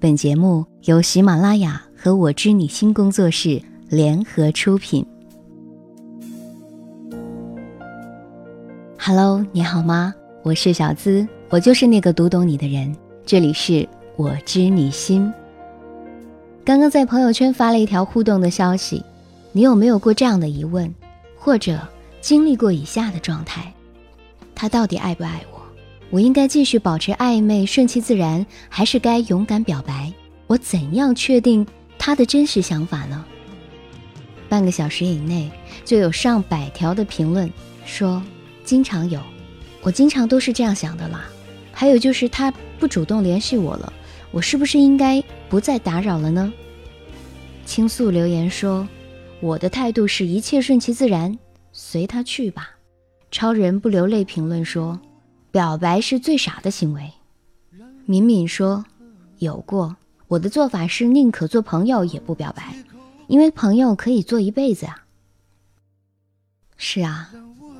本节目由喜马拉雅和我知你心工作室联合出品。Hello，你好吗？我是小资，我就是那个读懂你的人。这里是我知你心。刚刚在朋友圈发了一条互动的消息，你有没有过这样的疑问，或者经历过以下的状态？他到底爱不爱我？我应该继续保持暧昧，顺其自然，还是该勇敢表白？我怎样确定他的真实想法呢？半个小时以内就有上百条的评论说，经常有，我经常都是这样想的啦。还有就是他不主动联系我了，我是不是应该不再打扰了呢？倾诉留言说，我的态度是一切顺其自然，随他去吧。超人不流泪评论说。表白是最傻的行为，敏敏说：“有过，我的做法是宁可做朋友也不表白，因为朋友可以做一辈子啊。”是啊，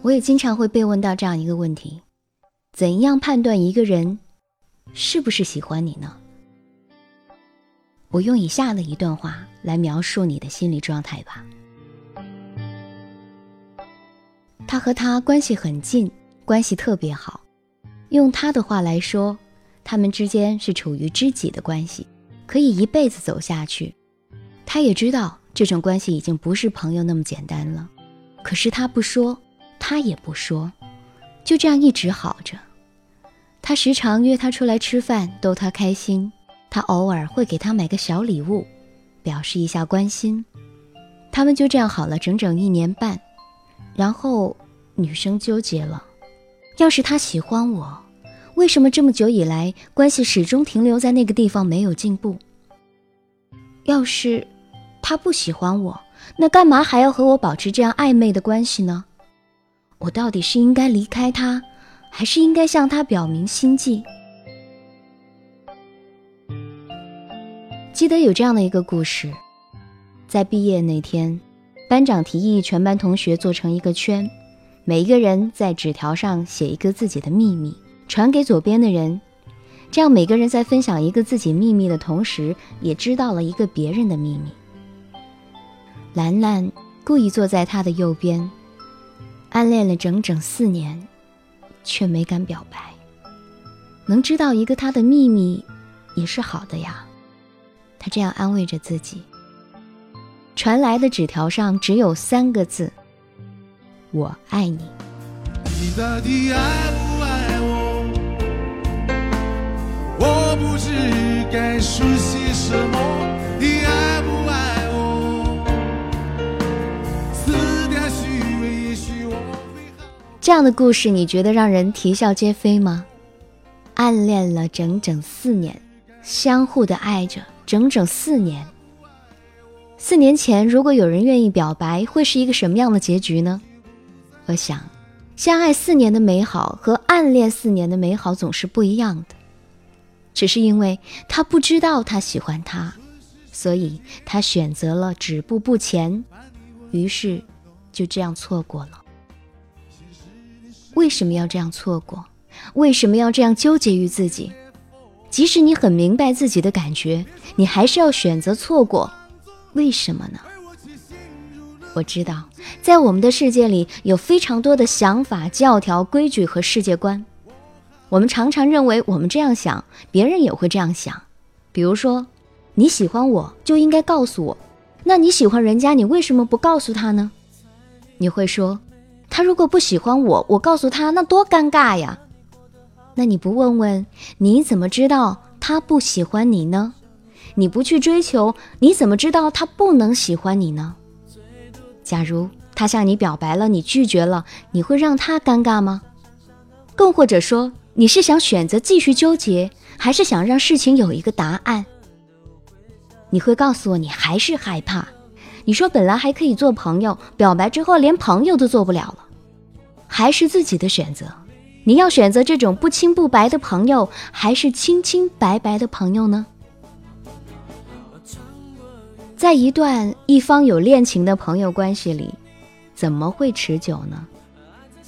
我也经常会被问到这样一个问题：怎样判断一个人是不是喜欢你呢？我用以下的一段话来描述你的心理状态吧。他和他关系很近，关系特别好。用他的话来说，他们之间是处于知己的关系，可以一辈子走下去。他也知道这种关系已经不是朋友那么简单了，可是他不说，他也不说，就这样一直好着。他时常约他出来吃饭，逗他开心；他偶尔会给他买个小礼物，表示一下关心。他们就这样好了整整一年半，然后女生纠结了。要是他喜欢我，为什么这么久以来关系始终停留在那个地方没有进步？要是他不喜欢我，那干嘛还要和我保持这样暧昧的关系呢？我到底是应该离开他，还是应该向他表明心迹？记得有这样的一个故事，在毕业那天，班长提议全班同学做成一个圈。每一个人在纸条上写一个自己的秘密，传给左边的人，这样每个人在分享一个自己秘密的同时，也知道了一个别人的秘密。兰兰故意坐在他的右边，暗恋了整整四年，却没敢表白。能知道一个他的秘密，也是好的呀。他这样安慰着自己。传来的纸条上只有三个字。我爱你。你到底爱不爱我？我不知该说些什么。你爱不爱我？撕掉虚伪，也许我会好。这样的故事，你觉得让人啼笑皆非吗？暗恋了整整四年，相互的爱着整整四年。四年前，如果有人愿意表白，会是一个什么样的结局呢？我想，相爱四年的美好和暗恋四年的美好总是不一样的。只是因为他不知道他喜欢他，所以他选择了止步不前，于是就这样错过了。为什么要这样错过？为什么要这样纠结于自己？即使你很明白自己的感觉，你还是要选择错过，为什么呢？我知道，在我们的世界里有非常多的想法、教条、规矩和世界观。我们常常认为，我们这样想，别人也会这样想。比如说，你喜欢我就应该告诉我，那你喜欢人家，你为什么不告诉他呢？你会说，他如果不喜欢我，我告诉他，那多尴尬呀。那你不问问，你怎么知道他不喜欢你呢？你不去追求，你怎么知道他不能喜欢你呢？假如他向你表白了，你拒绝了，你会让他尴尬吗？更或者说，你是想选择继续纠结，还是想让事情有一个答案？你会告诉我，你还是害怕。你说本来还可以做朋友，表白之后连朋友都做不了了，还是自己的选择。你要选择这种不清不白的朋友，还是清清白白的朋友呢？在一段一方有恋情的朋友关系里，怎么会持久呢？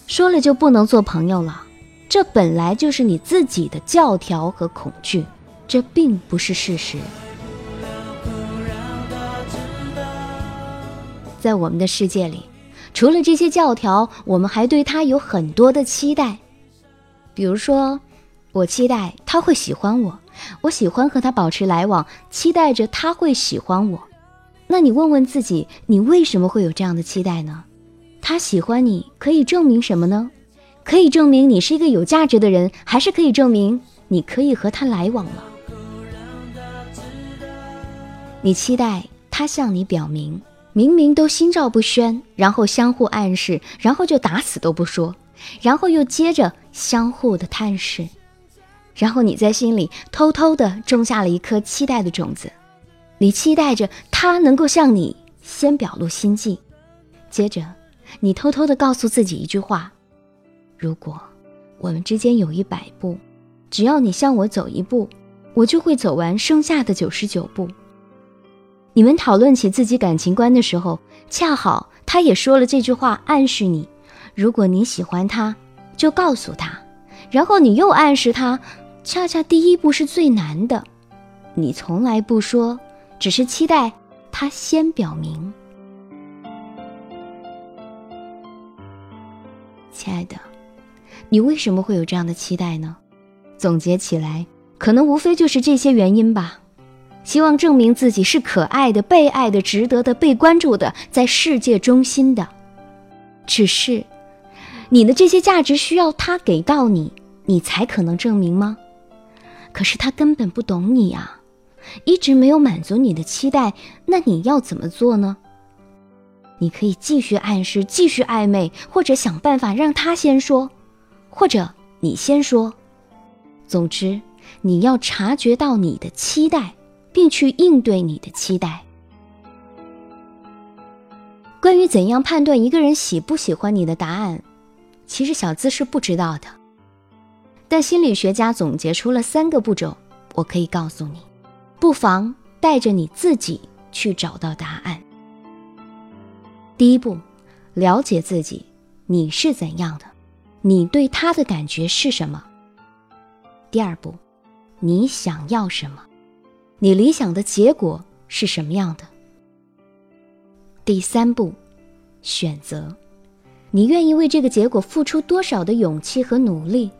说了就不能做朋友了，这本来就是你自己的教条和恐惧。这并不是事实。在我们的世界里，除了这些教条，我们还对他有很多的期待。比如说，我期待他会喜欢我，我喜欢和他保持来往，期待着他会喜欢我。那你问问自己，你为什么会有这样的期待呢？他喜欢你可以证明什么呢？可以证明你是一个有价值的人，还是可以证明你可以和他来往了？你期待他向你表明。明明都心照不宣，然后相互暗示，然后就打死都不说，然后又接着相互的探视，然后你在心里偷偷的种下了一颗期待的种子，你期待着他能够向你先表露心迹，接着你偷偷的告诉自己一句话：如果我们之间有一百步，只要你向我走一步，我就会走完剩下的九十九步。你们讨论起自己感情观的时候，恰好他也说了这句话，暗示你：如果你喜欢他，就告诉他。然后你又暗示他，恰恰第一步是最难的，你从来不说，只是期待他先表明。亲爱的，你为什么会有这样的期待呢？总结起来，可能无非就是这些原因吧。希望证明自己是可爱的、被爱的、值得的、被关注的，在世界中心的。只是，你的这些价值需要他给到你，你才可能证明吗？可是他根本不懂你啊，一直没有满足你的期待，那你要怎么做呢？你可以继续暗示、继续暧昧，或者想办法让他先说，或者你先说。总之，你要察觉到你的期待。并去应对你的期待。关于怎样判断一个人喜不喜欢你的答案，其实小资是不知道的。但心理学家总结出了三个步骤，我可以告诉你，不妨带着你自己去找到答案。第一步，了解自己，你是怎样的，你对他的感觉是什么。第二步，你想要什么。你理想的结果是什么样的？第三步，选择，你愿意为这个结果付出多少的勇气和努力？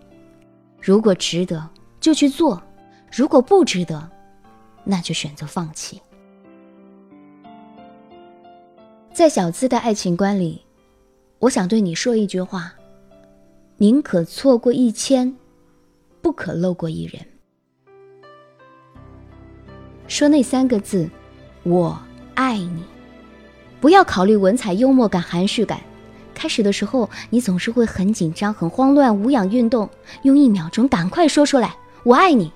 如果值得，就去做；如果不值得，那就选择放弃。在小资的爱情观里，我想对你说一句话：宁可错过一千，不可漏过一人。说那三个字，我爱你。不要考虑文采、幽默感、含蓄感。开始的时候，你总是会很紧张、很慌乱、无氧运动，用一秒钟赶快说出来“我爱你”。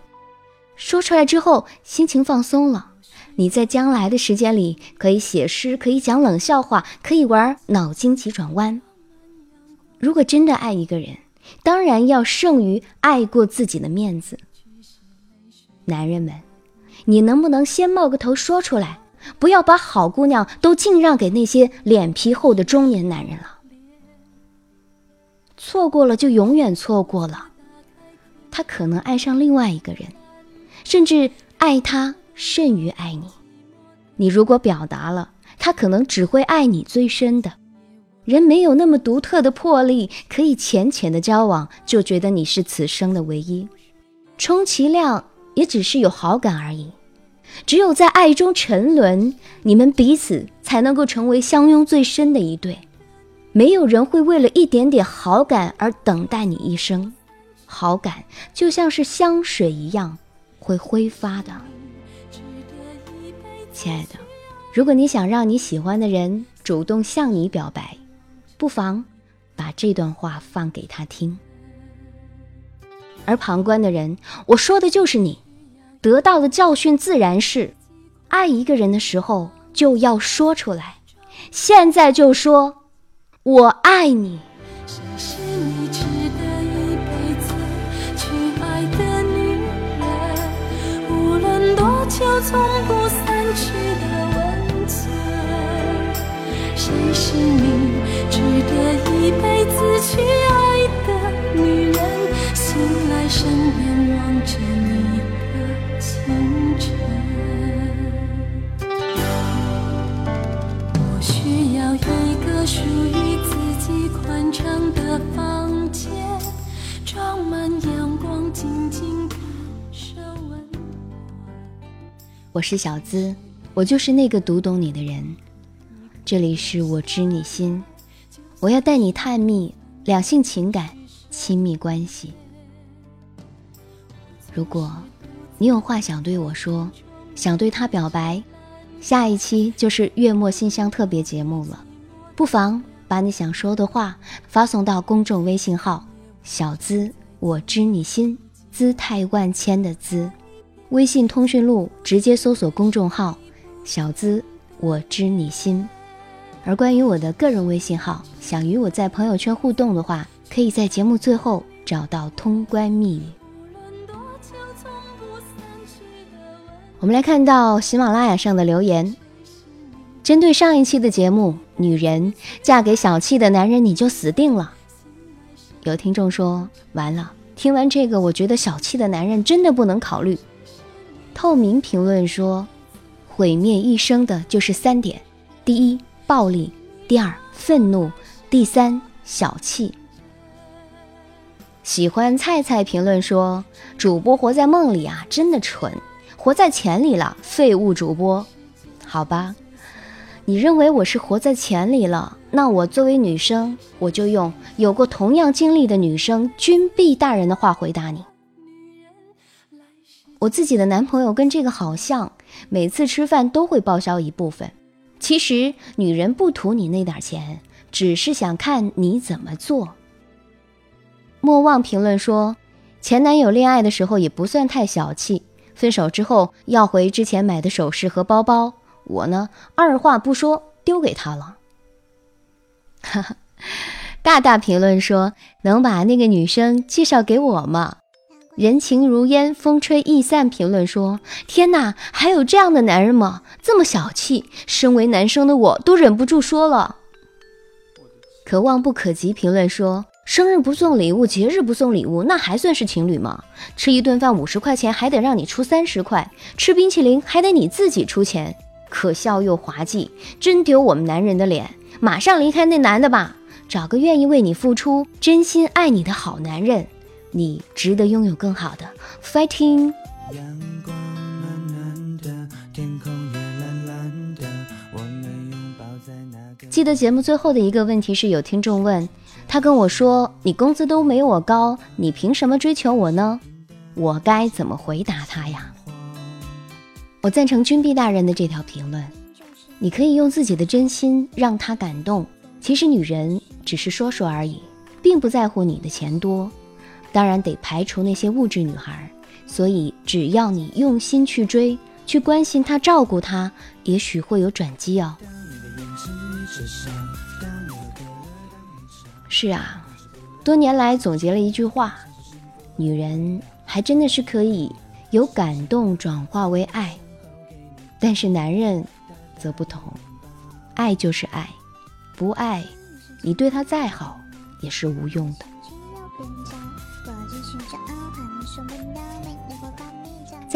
说出来之后，心情放松了。你在将来的时间里，可以写诗，可以讲冷笑话，可以玩脑筋急转弯。如果真的爱一个人，当然要胜于爱过自己的面子。男人们。你能不能先冒个头说出来？不要把好姑娘都尽让给那些脸皮厚的中年男人了。错过了就永远错过了，他可能爱上另外一个人，甚至爱他甚于爱你。你如果表达了，他可能只会爱你最深的。人没有那么独特的魄力，可以浅浅的交往就觉得你是此生的唯一，充其量。也只是有好感而已，只有在爱中沉沦，你们彼此才能够成为相拥最深的一对。没有人会为了一点点好感而等待你一生，好感就像是香水一样，会挥发的。亲爱的，如果你想让你喜欢的人主动向你表白，不妨把这段话放给他听。而旁观的人，我说的就是你。得到的教训自然是，爱一个人的时候就要说出来，现在就说，我爱你。就从不散。我是小资，我就是那个读懂你的人。这里是我知你心，我要带你探秘两性情感、亲密关系。如果你有话想对我说，想对他表白，下一期就是月末信箱特别节目了，不妨把你想说的话发送到公众微信号“小资我知你心”，姿态万千的“资”。微信通讯录直接搜索公众号“小资我知你心”，而关于我的个人微信号，想与我在朋友圈互动的话，可以在节目最后找到通关密语。我们来看到喜马拉雅上的留言，针对上一期的节目，女人嫁给小气的男人你就死定了。有听众说，完了，听完这个，我觉得小气的男人真的不能考虑。透明评论说：“毁灭一生的就是三点：第一，暴力；第二，愤怒；第三，小气。”喜欢菜菜评论说：“主播活在梦里啊，真的蠢，活在钱里了，废物主播。”好吧，你认为我是活在钱里了？那我作为女生，我就用有过同样经历的女生君碧大人的话回答你。我自己的男朋友跟这个好像，每次吃饭都会报销一部分。其实女人不图你那点钱，只是想看你怎么做。莫忘评论说，前男友恋爱的时候也不算太小气，分手之后要回之前买的首饰和包包，我呢二话不说丢给他了。哈哈，大大评论说，能把那个女生介绍给我吗？人情如烟，风吹易散。评论说：“天哪，还有这样的男人吗？这么小气！身为男生的我都忍不住说了。”可望不可及。评论说：“生日不送礼物，节日不送礼物，那还算是情侣吗？吃一顿饭五十块钱，还得让你出三十块；吃冰淇淋还得你自己出钱，可笑又滑稽，真丢我们男人的脸！马上离开那男的吧，找个愿意为你付出、真心爱你的好男人。”你值得拥有更好的，fighting。记得节目最后的一个问题是有听众问，他跟我说：“你工资都没我高，你凭什么追求我呢？”我该怎么回答他呀？我赞成君碧大人的这条评论，你可以用自己的真心让他感动。其实女人只是说说而已，并不在乎你的钱多。当然得排除那些物质女孩，所以只要你用心去追，去关心她，照顾她，也许会有转机哦。是啊，多年来总结了一句话：女人还真的是可以由感动转化为爱，但是男人则不同，爱就是爱，不爱，你对他再好也是无用的。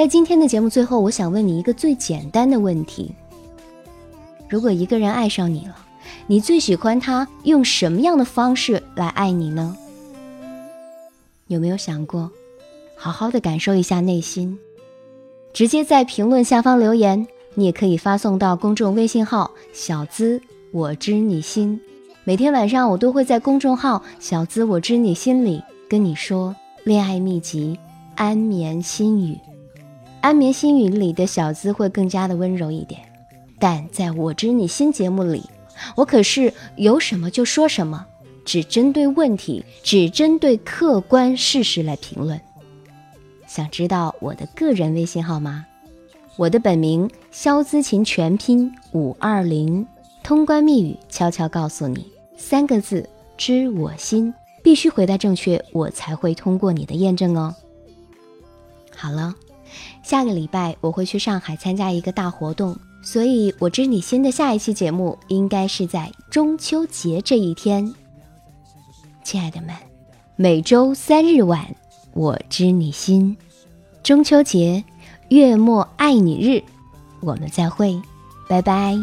在今天的节目最后，我想问你一个最简单的问题：如果一个人爱上你了，你最喜欢他用什么样的方式来爱你呢？有没有想过，好好的感受一下内心？直接在评论下方留言，你也可以发送到公众微信号“小资我知你心”。每天晚上，我都会在公众号“小资我知你心”里。跟你说恋爱秘籍，安眠心语，安眠心语里的小资会更加的温柔一点，但在我知你心节目里，我可是有什么就说什么，只针对问题，只针对客观事实来评论。想知道我的个人微信号吗？我的本名肖姿琴，全拼五二零，通关密语悄悄告诉你三个字：知我心。必须回答正确，我才会通过你的验证哦。好了，下个礼拜我会去上海参加一个大活动，所以我知你心的下一期节目应该是在中秋节这一天。亲爱的们，每周三日晚，我知你心，中秋节月末爱你日，我们再会，拜拜。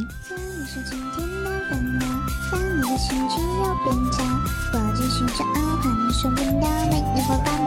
寻找换送不到美丽花，把你照顾好，但你要知